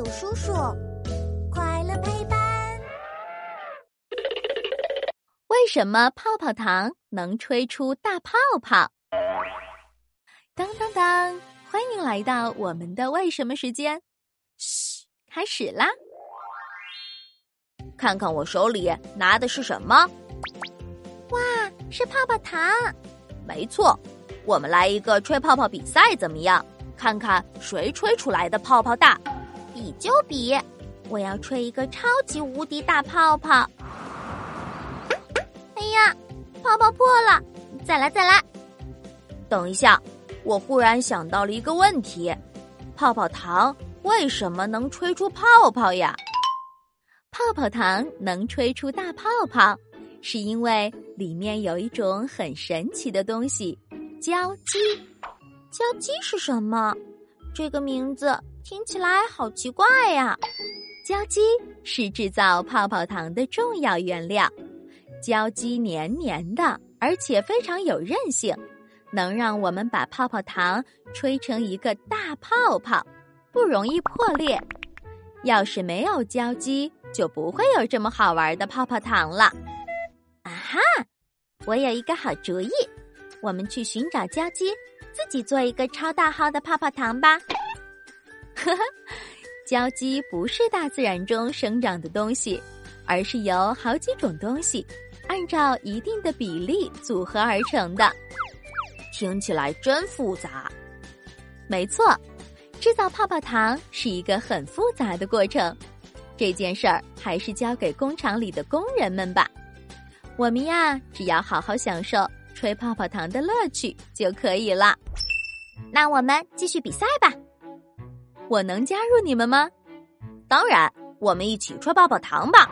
有叔叔，快乐陪伴。为什么泡泡糖能吹出大泡泡？当当当！欢迎来到我们的为什么时间。嘘，开始啦！看看我手里拿的是什么？哇，是泡泡糖！没错，我们来一个吹泡泡比赛怎么样？看看谁吹出来的泡泡大。比就比，我要吹一个超级无敌大泡泡！哎呀，泡泡破了！再来再来！等一下，我忽然想到了一个问题：泡泡糖为什么能吹出泡泡呀？泡泡糖能吹出大泡泡，是因为里面有一种很神奇的东西——胶基。胶基是什么？这个名字听起来好奇怪呀！胶基是制造泡泡糖的重要原料。胶基黏黏的，而且非常有韧性，能让我们把泡泡糖吹成一个大泡泡，不容易破裂。要是没有胶基，就不会有这么好玩的泡泡糖了。啊哈！我有一个好主意，我们去寻找胶基，自己做一个超大号的泡泡糖吧。呵呵，胶基不是大自然中生长的东西，而是由好几种东西按照一定的比例组合而成的。听起来真复杂。没错，制造泡泡糖是一个很复杂的过程。这件事儿还是交给工厂里的工人们吧。我们呀，只要好好享受吹泡泡糖的乐趣就可以了。那我们继续比赛吧。我能加入你们吗？当然，我们一起吹泡泡糖吧。